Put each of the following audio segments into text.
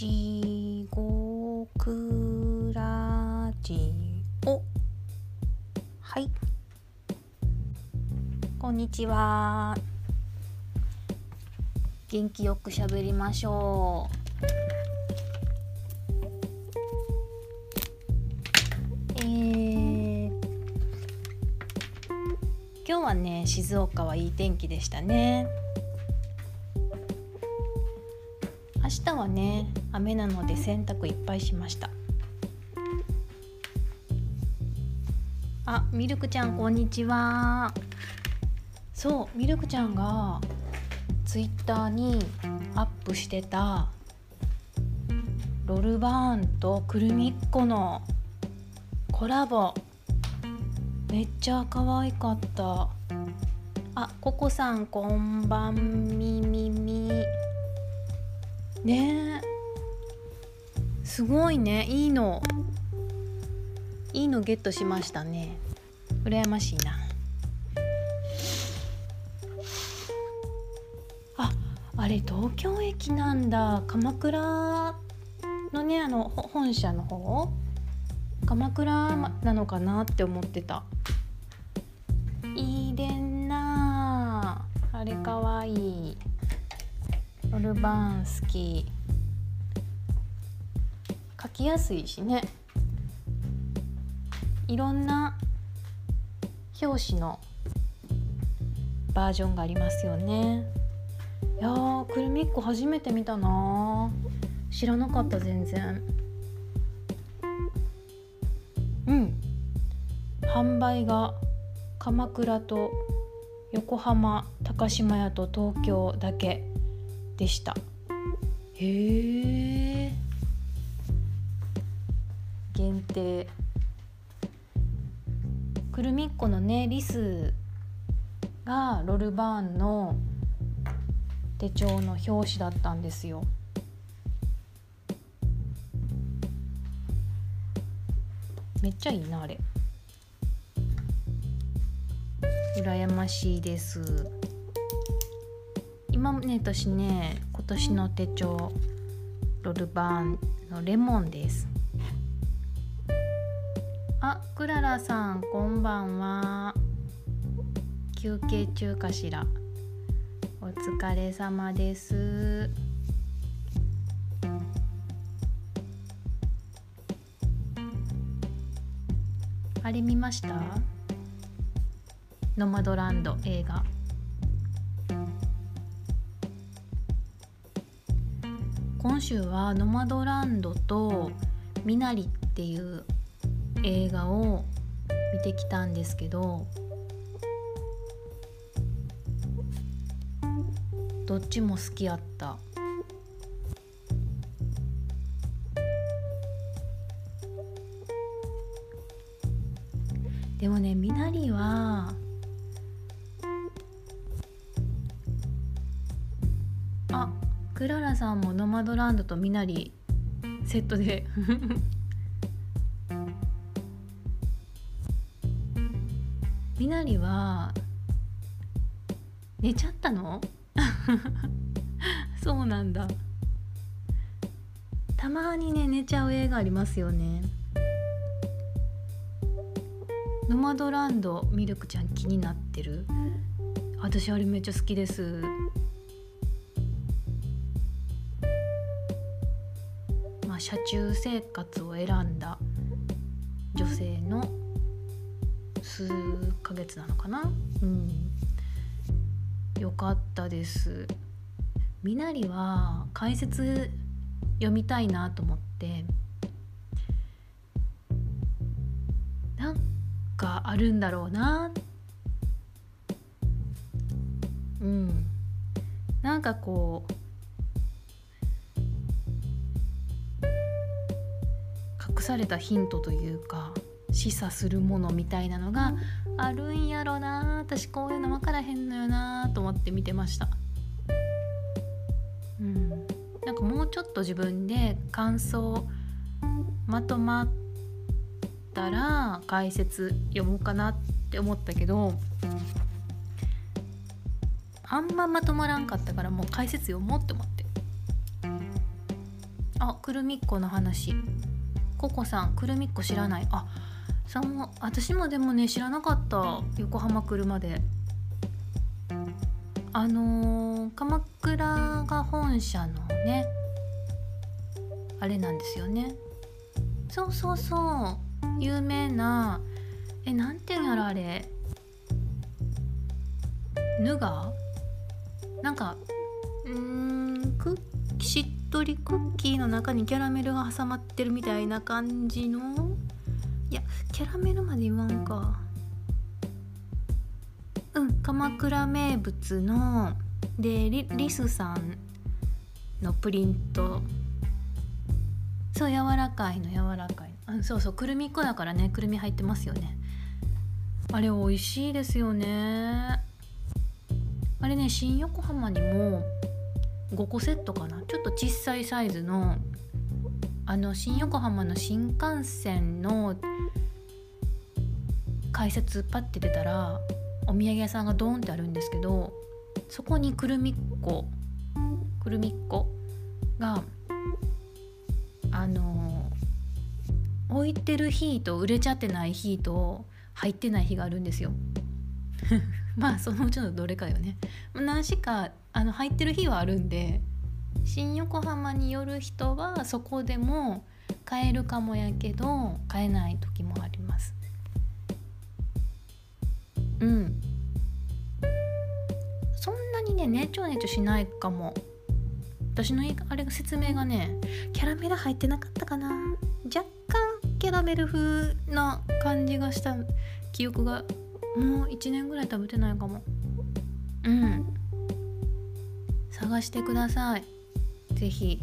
地獄ラジオはい。こんにちは。元気よくしゃべりましょう。えー、今日はね静岡はいい天気でしたね。明日はね雨なので洗濯いっぱいしました。あミルクちゃんこんにちは。そうミルクちゃんがツイッターにアップしてたロルバーンとクルミッコのコラボ。めっちゃ可愛かった。あココさんこんばんみみみ。ねすごいね。いいの。いいのゲットしましたね。羨ましいな。ああれ東京駅なんだ。鎌倉のねあの本社の方？鎌倉なのかなって思ってた。いいでんな。あれかわいい。ロルバーン好き。書きやすいしね。いろんな表紙のバージョンがありますよね。いやくるみっこ初めて見たな。知らなかった全然。うん。販売が鎌倉と横浜高島屋と東京だけでした。へえ限定。くるみっこのねリスがロルバーンの手帳の表紙だったんですよ。めっちゃいいなあれ。羨ましいです。今ね私ね今年の手帳ロルバーンのレモンです。あクララさんこんばんは。休憩中かしら。お疲れ様です。あれ見ました？ノマドランド映画。今週はノマドランドとミナリっていう映画を見てきたんですけどどっちも好きやった。でもねミナリはあクララさんもノマドランドとミナリセットでなりは寝ちゃったの？そうなんだ。たまにね寝ちゃう映画ありますよね。ノマドランドミルクちゃん気になってる？私あれめっちゃ好きです。まあ車中生活を選んだ女性の数ヶ月なのかな？うん。よかったです。みなりは解説読みたいなと思って。なんかあるんだろうな。うん。なんかこう。隠されたヒントというか。示唆するものみたいなのがあるんやろな。私こういうの分からへんのよなと思って見てました。うん。なんかもうちょっと自分で感想まとまったら解説読もうかなって思ったけどあんままとまらんかったからもう解説読もうって思って。あくるみっこの話。ココさんくるみっこ知らない。あさも私もでもね知らなかった横浜来るまで。あのー、鎌倉が本社のねあれなんですよね。そうそうそう有名なえなんていうんやろあれ。ヌガなんかうんクッしっとりクッキーの中にキャラメルが挟まってるみたいな感じのいやキャラメルまで言わんか。うん鎌倉名物のでリリスさんのプリント。そう柔らかいの柔らかいあそうそうくるみっこだからねくるみ入ってますよね。あれ美味しいですよね。あれね新横浜にも5個セットかな。ちょっと小さいサイズのあの新横浜の新幹線の改札パッて出たらお土産屋さんがドーンってあるんですけどそこにくるみっこくるみっこがあの置いてる日と売れちゃってない日と入ってない日があるんですよ。まあそのうちのどれかよね。何しかあの入ってる日はあるんで新横浜に寄る人はそこでも買えるかもやけど買えない時もあります。うん。そんなにねねちょねちょしないかも。私のあれが説明がねキャラメル入ってなかったかな。若干キャラメル風な感じがした記憶がもう1年ぐらい食べてないかも。うん。探してください。是非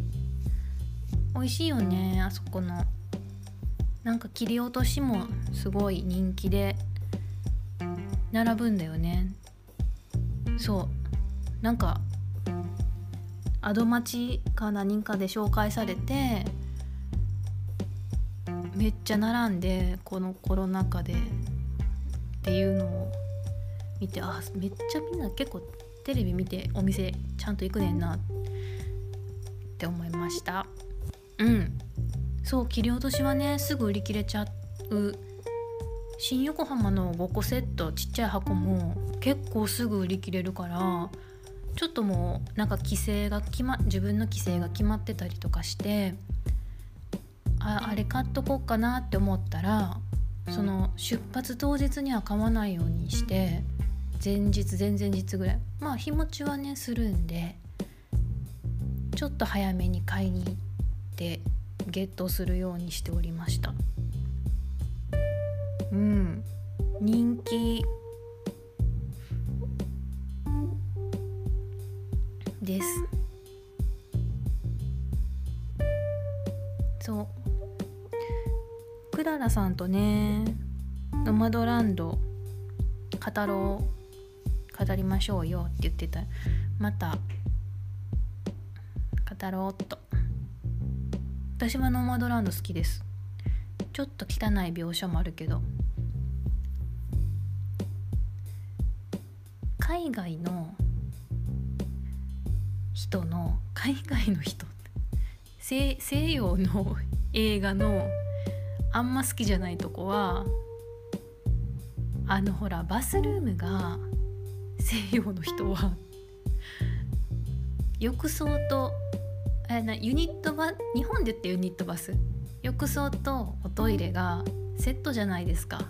美味しいよねあそこの。なんか切り落としもすごい人気で。並ぶんだよね。そう。なんかアド町か何かで紹介されてめっちゃ並んでこのコロナ禍で。っていうのを見てあめっちゃみんな結構テレビ見てお店ちゃんと行くねんな。って思いました。うん。そう切り落としはねすぐ売り切れちゃう。新横浜の5個セットちっちゃい箱も結構すぐ売り切れるからちょっともうなんか規制が決ま自分の規制が決まってたりとかしてああれ買っとこうかなって思ったらその出発当日には買わないようにして前日前々日ぐらい。まあ日持ちはねするんでちょっと早めに買いに行ってゲットするようにしておりました。うん。人気。です。そう。クララさんとねノマドランド語ろう語りましょうよって言ってた。また語ろうっと。私はノーマドランド好きです。ちょっと汚い描写もあるけど。海外の人の海外の人西西洋の映画のあんま好きじゃないとこはあのほらバスルームが西洋の人は浴槽とあなユニットバ日本で言ってユニットバス。浴槽とおトイレがセットじゃないですか。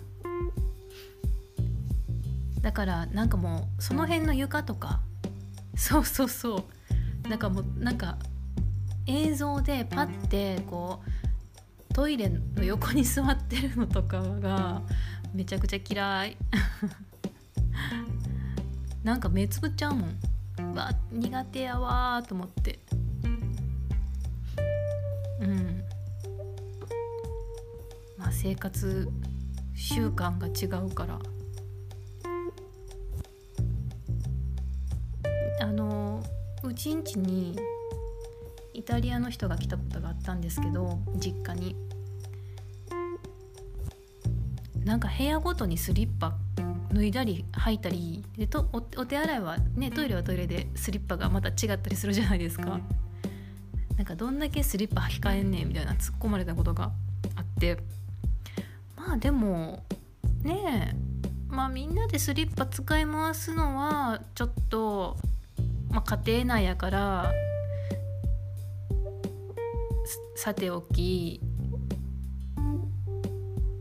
だからなんかもうその辺の床とか。そうそうそう。なんかもうなんか映像でパッてこうトイレの横に座ってるのとかがめちゃくちゃ嫌い。なんか目つぶっちゃうもん。わ苦手やわと思って。うん。まあ生活習慣が違うから。あのうちんちにイタリアの人が来たことがあったんですけど実家に。なんか部屋ごとにスリッパ脱いだり履いたりでとおお手洗いはねトイレはトイレでスリッパがまた違ったりするじゃないですか。なんかどんだけスリッパ履き替えんねんみたいな突っ込まれたことがあってまあでもねえまあみんなでスリッパ使い回すのはちょっと、まあ、家庭内やからさておき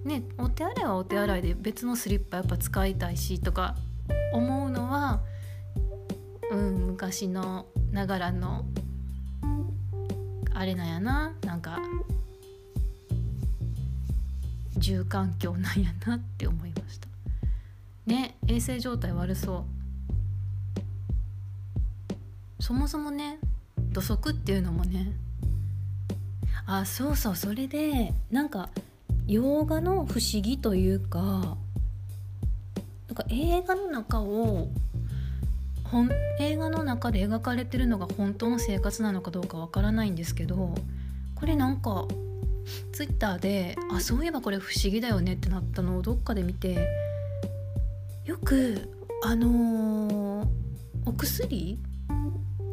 ねお手洗いはお手洗いで別のスリッパやっぱ使いたいしとか思うのはうん昔のながらのあれなんやな。なんか住環境なんやなって思いました。ね衛生状態悪そう。そもそもね土足っていうのもねあそうそうそれでなんか洋画の不思議というかなんか映画の中を本映画の中で描かれてるのが本当の生活なのかどうかわからないんですけどこれなんかツイッターであそういえばこれ不思議だよねってなったのをどっかで見てよくあのー、お薬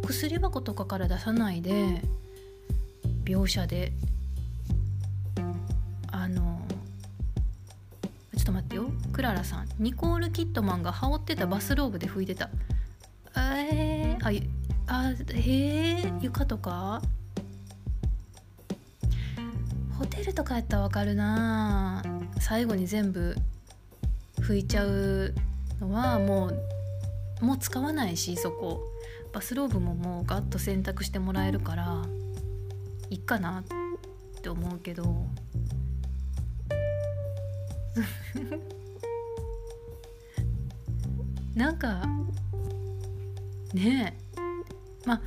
薬箱とかから出さないで描写であのちょっと待ってよ。クララさん。ニコール・キットマンが羽織ってたバスローブで拭いてた。え、ああへえ床とか？ホテルとかやったらわかるな。最後に全部拭いちゃうのはもうもう使わないしそこ。バスローブももうガッと洗濯してもらえるからいいかなって思うけど。なんかねまあ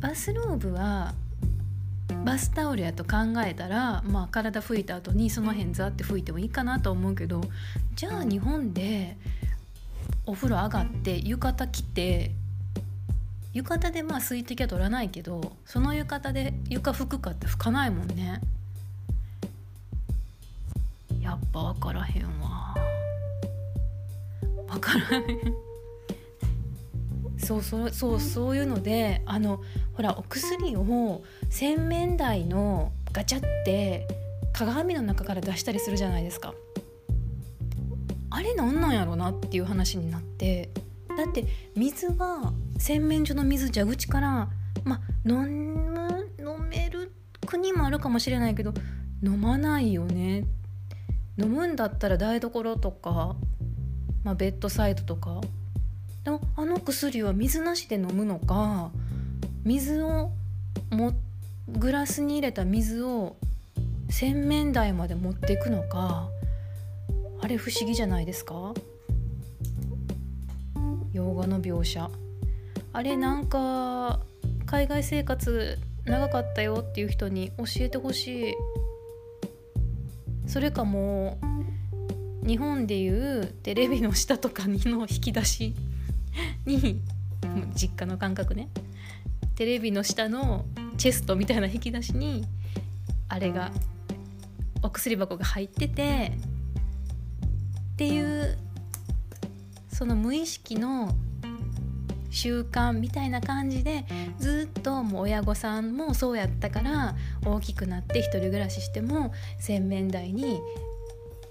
バスローブはバスタオルやと考えたら、まあ、体拭いた後にその辺ザって拭いてもいいかなと思うけどじゃあ日本でお風呂上がって浴衣着て浴衣でまあ水滴は取らないけどその浴衣で床拭くかって拭かないもんね。やっぱ分からへんわ。分からへん。そうそうそうそういうのであのほらお薬を洗面台のガチャって鏡の中から出したりするじゃないですか。あれなんなんやろなっていう話になってだって水は洗面所の水蛇口からま飲む飲める国もあるかもしれないけど飲まないよね。飲むんだったら台所とか、まあ、ベッドサイドとかあの薬は水なしで飲むのか水をもグラスに入れた水を洗面台まで持っていくのかあれ不思議じゃないですか？洋画の描写。あれなんか海外生活長かったよっていう人に教えてほしい。それかもう日本でいうテレビの下とかにの引き出し に実家の感覚ね。テレビの下のチェストみたいな引き出しにあれがお薬箱が入っててっていうその無意識の習慣みたいな感じでずっともう親御さんもそうやったから大きくなって一人暮らししても洗面台に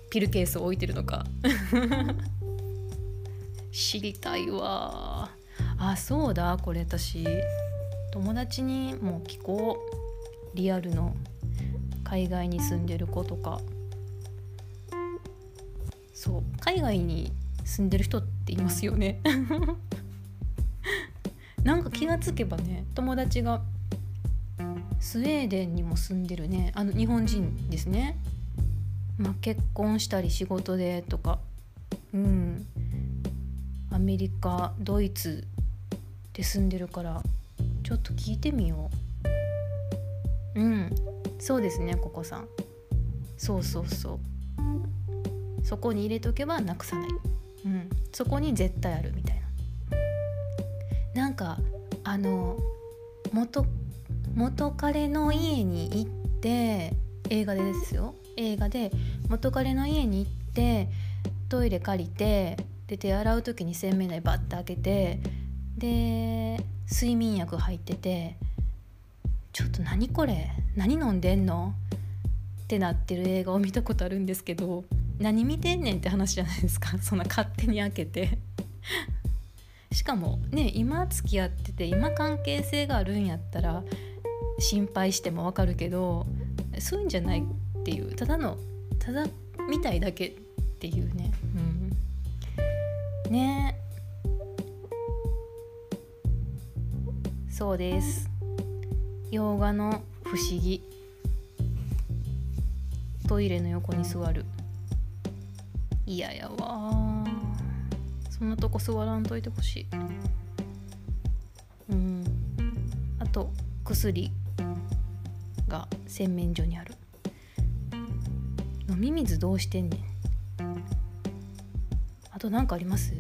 ピルケースを置いてるのか。知りたいわ。あそうだ。これ私友達にも聞こう。リアルの。海外に住んでる子とか。そう。海外に住んでる人っていますよね。なんか気がつけばね友達がスウェーデンにも住んでるね。あの日本人ですね、まあ、結婚したり仕事でとか。うん。アメリカドイツで住んでるからちょっと聞いてみよう。うんそうですねここさん。そうそうそう。そこに入れとけばなくさない。うんそこに絶対あるみたいな。なんかあの元元彼の家に行って映画でですよ。映画で元彼の家に行ってトイレ借りてで手洗う時に洗面台バッて開けてで睡眠薬入っててちょっと何これ？何飲んでんの？ってなってる映画を見たことあるんですけど何見てんねんって話じゃないですか。そんな勝手に開けて。しかもね今付き合ってて今関係性があるんやったら心配してもわかるけどそういうんじゃないっていうただのただ見たいだけっていうね。ね。そうです。洋画の不思議。トイレの横に座る。嫌ややわ。そんなとこ座らんといてほしい。うん。あと薬が洗面所にある。飲み水どうしてんねん。あと何かあります？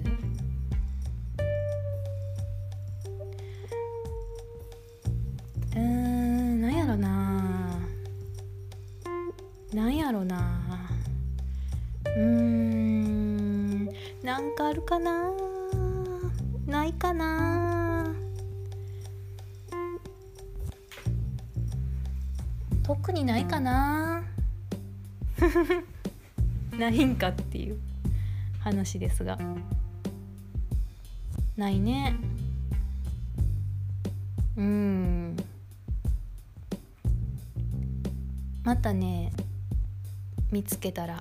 うんなんやろな。なんやろな。うんなんかあるかな。ないかな。特にないかな。ないんかっていう。話ですが。ないね。うん。またね見つけたら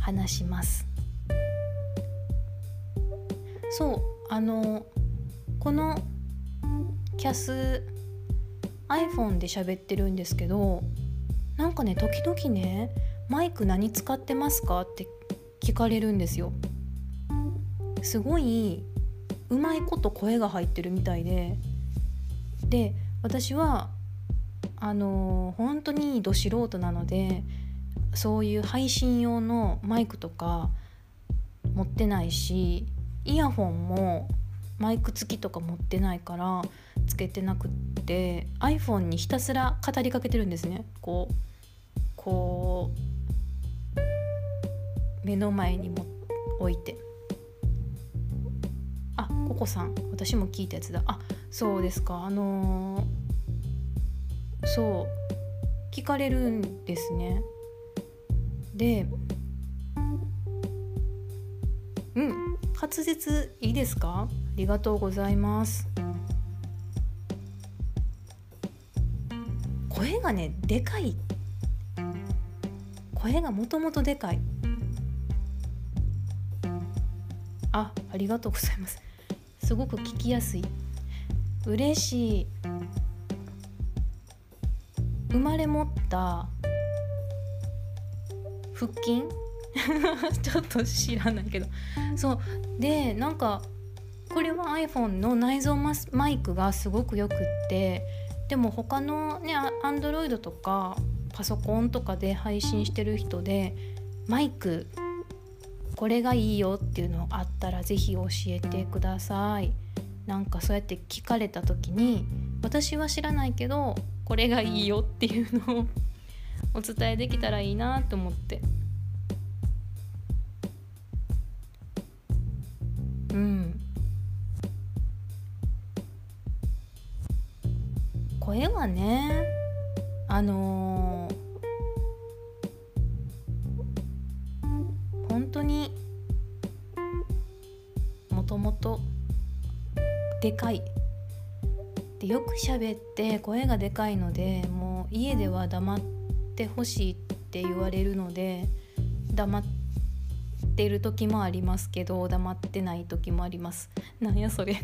話します。そうあのこのキャス iPhone で喋ってるんですけどなんかね時々ねマイク何使ってますかって聞かれるんですよ。すごいうまいこと声が入ってるみたいで。で私はあの本当にど素人なのでそういう配信用のマイクとか持ってないしイヤホンもマイク付きとか持ってないからつけてなくって iPhone にひたすら語りかけてるんですね。こうこう目の前にも置いて。あココさん私も聞いたやつだ。あそうですか。あのー、そう聞かれるんですね。でうん滑舌いいですか？ありがとうございます。声がねでかい。声がもともとでかい。あありがとうございます。すごく聞きやすい。嬉しい。生まれ持った腹筋？ちょっと知らないけど。そう。でなんかこれは iPhone の内蔵マイクがすごくよくってでも他のね Android とかパソコンとかで配信してる人でマイクこれがいいよっていうのあったら是非教えてください。なんかそうやって聞かれた時に私は知らないけどこれがいいよっていうのをお伝えできたらいいなと思って。うん。声はねあのー、もとでかい。でよく喋って声がでかいのでもう家では黙ってほしいって言われるので黙ってる時もありますけど黙ってない時もあります。なんやそれ。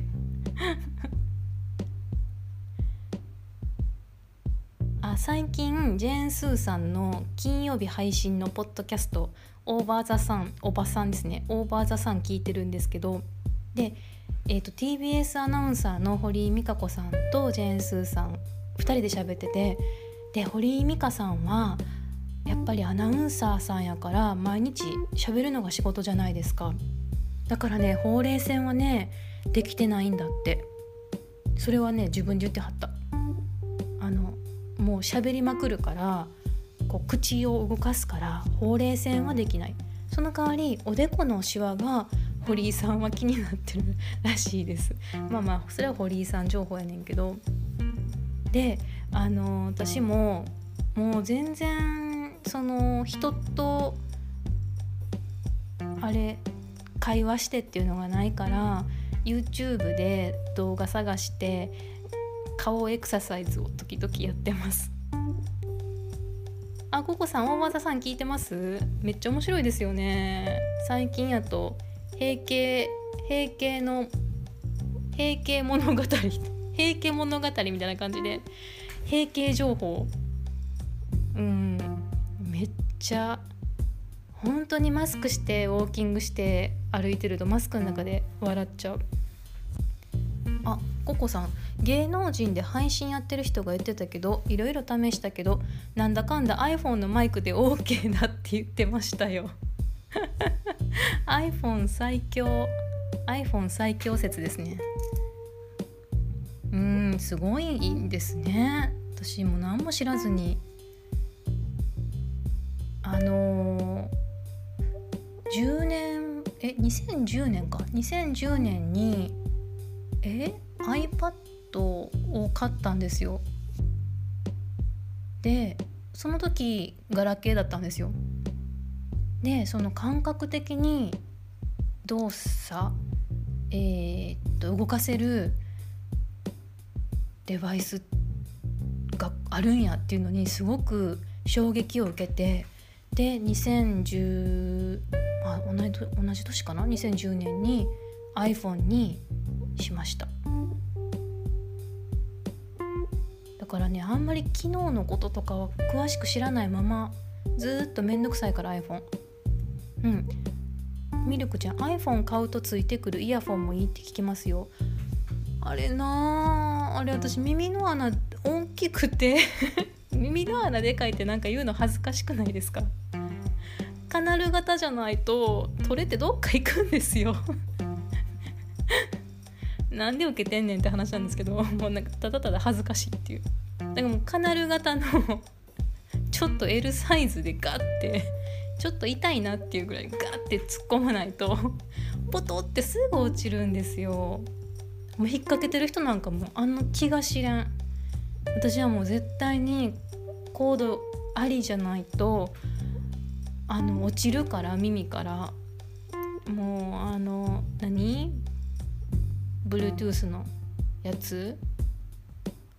あ最近ジェーン・スーさんの金曜日配信のポッドキャスト「オーバー・ザ・サン」おばさんですね「オーバー・ザ・サン」聞いてるんですけどで、えーと、TBS アナウンサーの堀井美香子さんとジェーン・スーさん2人で喋っててで堀井美香さんはやっぱりアナウンサーさんやから毎日喋るのが仕事じゃないですか。だからねほうれい線はねできてないんだって。それはね自分で言ってはった。あのもう喋りまくるからこう口を動かすからほうれい線はできない。その代わりおでこのシワが堀井さんは気になってるらしいです。まあまあそれは堀井さん情報やねんけど。であの私ももう全然その人とあれ会話してっていうのがないから YouTube で動画探して顔エクササイズを時々やってます。あココさん大技さん聞いてます？めっちゃ面白いですよね。最近やと平家平家の平家物語平家物語みたいな感じで平家情報うんめっちゃ本当にマスクしてウォーキングして歩いてるとマスクの中で笑っちゃう。あココさん芸能人で配信やってる人が言ってたけどいろいろ試したけどなんだかんだ iPhone のマイクで OK だって言ってましたよ。iPhone 最強 iPhone 最強説ですね。うんすごいんですね。私も何も知らずに。あのー、10年え2010年か。2010年にえ iPad を買ったんですよ。でその時ガラケーだったんですよ。でその感覚的に動作えー、っと動かせるデバイスがあるんやっていうのにすごく衝撃を受けてで2010あ同じ同じ年かな？2010年に iPhone にしました。だからねあんまり機能のこととかは詳しく知らないままずっと面倒くさいから iPhone うん。ミルクちゃん iPhone 買うとついてくるイヤフォンもいいって聞きますよ。あれなあれ私耳の穴大きくて 耳の穴でかいってなんか言うの恥ずかしくないですか？カナル型じゃないと取れてどっか行くんですよ。なんで受けてんねんって話なんですけどもうなんかただただ恥ずかしいっていう。だからもうカナル型のちょっと L サイズでガッてちょっと痛いなっていうぐらいガッて突っ込まないと ポトってすぐ落ちるんですよ。もう引っ掛けてる人なんかもあの気が知れん。私はもう絶対にコードありじゃないとあの落ちるから耳から。もうあの何？Bluetooth のやつ？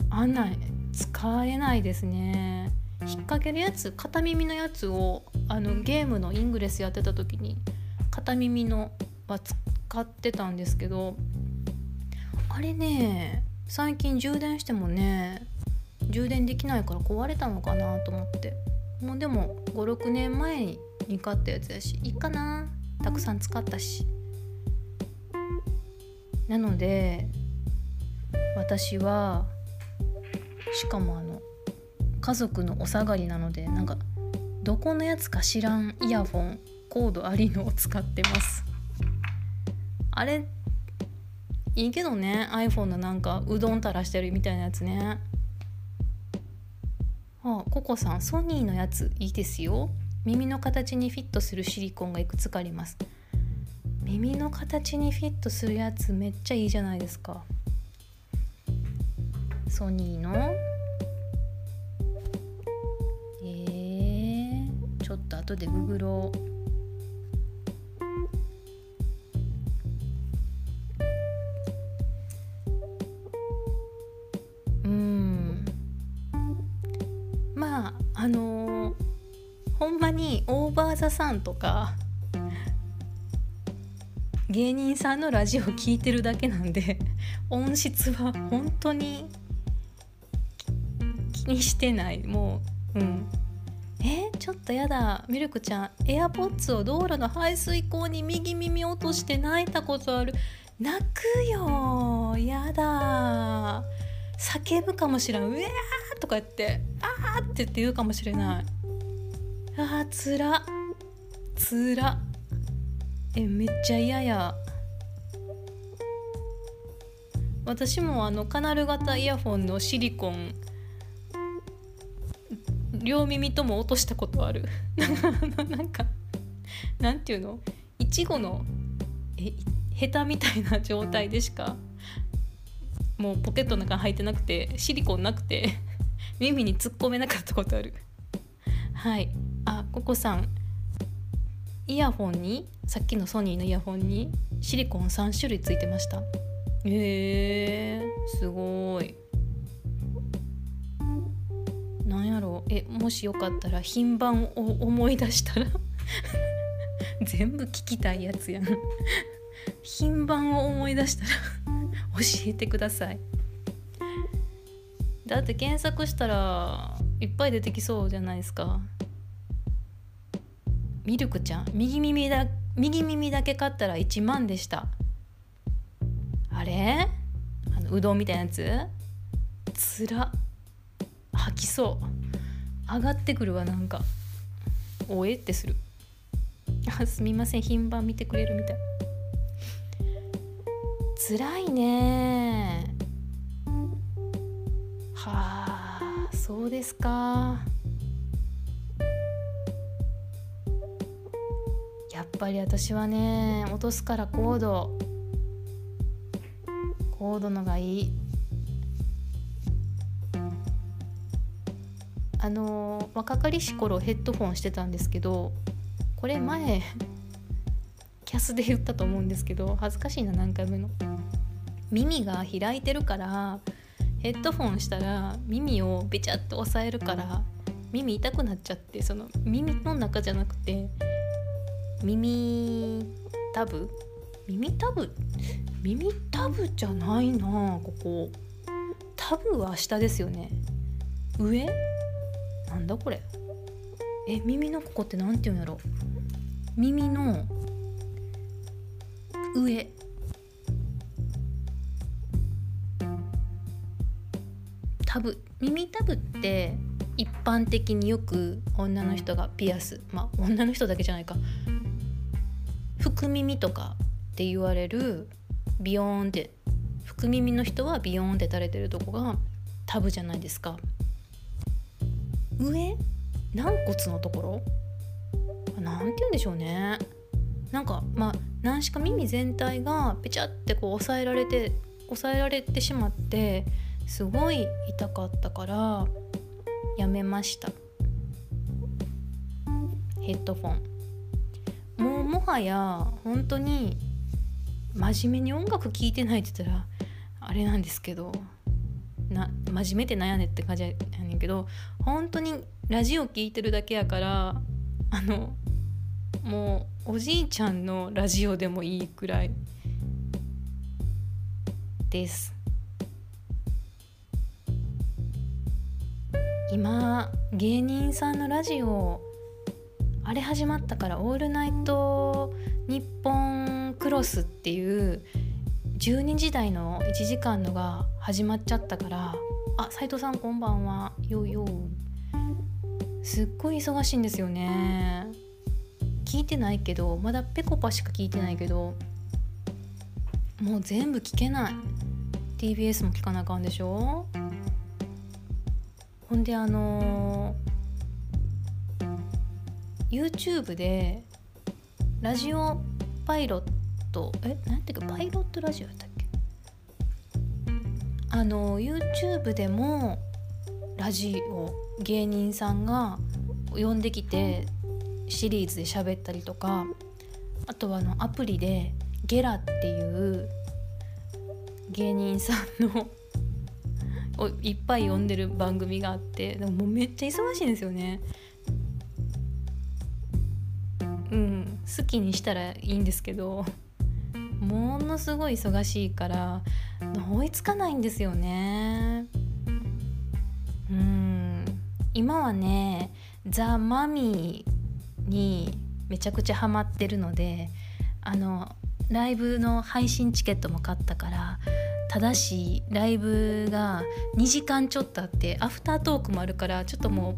あんない使えないですね。引っ掛けるやつ片耳のやつをあのゲームのイングレスやってた時に片耳のは使ってたんですけどあれね最近充電してもね充電できないから壊れたのかなと思って。もうでも56年前に買ったやつやしいいかな。たくさん使ったし。なので私はしかもあの家族のお下がりなのでなんかどこのやつか知らんイヤフォンコードありのを使ってます。あれいいけどね iPhone のなんかうどん垂らしてるみたいなやつね。あココさんソニーのやついいですよ。耳の形にフィットするシリコンがいくつかあります。耳の形にフィットするやつめっちゃいいじゃないですか。ソニーの？と後でググろう。うん。まああのー、ほんまにオーバー・ザ・さんとか芸人さんのラジオ聞いてるだけなんで音質は本当に気にしてない。もううん。ちょっとやだ。ミルクちゃんエアポッツを道路の排水溝に右耳落として泣いたことある。泣くよ。やだ。叫ぶかもしれん。うわーとか言ってあーってって言うかもしれない。あーつら。つら。えめっちゃ嫌や。私もあのカナル型イヤホンのシリコン両耳とも落としたことある。なんかなんていうの？いちごのえヘタみたいな状態でしかもうポケットの中に入ってなくてシリコンなくて 耳に突っ込めなかったことある。はい。あココさん。イヤホンにさっきのソニーのイヤホンにシリコン3種類ついてました。へえー、すごい。なんやろう。えもしよかったら品番を思い出したら。全部聞きたいやつやん。品番を思い出したら教えてください。だって検索したらいっぱい出てきそうじゃないですか。ミルクちゃん。右耳だ右耳だけ買ったら1万でした。あれ？あのうどんみたいなやつ？つら。吐きそう。上がってくるわなんか。おえってする。あすみません品番見てくれるみたい。つらいね。はあそうですか。やっぱり私はね落とすからコードコードのがいい。あの若かりし頃ヘッドフォンしてたんですけどこれ前キャスで言ったと思うんですけど恥ずかしいな何回目の。耳が開いてるからヘッドフォンしたら耳をべちゃっと押さえるから耳痛くなっちゃってその耳の中じゃなくて耳タブ？耳タブ？耳タブじゃないなここ。タブは下ですよね。上？なんだこれ？え耳のここって何て言うんやろ？耳の上。タブ。耳タブって一般的によく女の人がピアス。まあ女の人だけじゃないか。福耳とかって言われるビヨーンって福耳の人はビヨーンって垂れてるとこがタブじゃないですか。上？軟骨のところ？なんて言うんでしょうね。なんかまあ何しか耳全体がペチャってこう押さえられて押さえられてしまってすごい痛かったからやめました。ヘッドフォン。もうもはや本当に真面目に音楽聴いてないって言ったらあれなんですけどな真面目ってなんやねって感じやねんけど本当にラジオ聴いてるだけやからあのもうおじいちゃんのラジオでもいいくらいです。今芸人さんのラジオあれ始まったから「オールナイトニッポンクロス」っていう12時台の1時間のが始まっちゃったからあ斉藤さんこんばんは。よよすっごい忙しいんですよね。聞いてないけどまだぺこぱしか聞いてないけどもう全部聞けない。TBS も聞かなあかんでしょ。ほんであのー、YouTube でラジオパイロットトえなんていうかパイロットラジオやったっけ？あの YouTube でもラジオ芸人さんが呼んできてシリーズで喋ったりとかあとはあのアプリでゲラっていう芸人さんのをいっぱい呼んでる番組があってでももうめっちゃ忙しいんですよね。うん好きにしたらいいんですけどものすごい忙しいから追いつかないんですよね。うん。今はねザ・マミーにめちゃくちゃハマってるのであのライブの配信チケットも買ったからただしライブが2時間ちょっとあってアフタートークもあるからちょっともう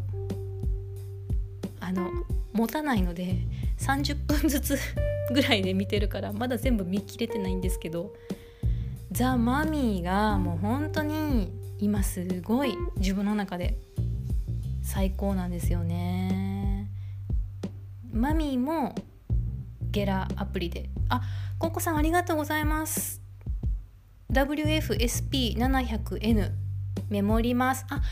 あの持たないので30分ずつぐらいで見てるからまだ全部見切れてないんですけどザ・マミーがもう本当に今すごい自分の中で最高なんですよね。マミーもゲラアプリであココさんありがとうございます。WFSP700N メモります。あ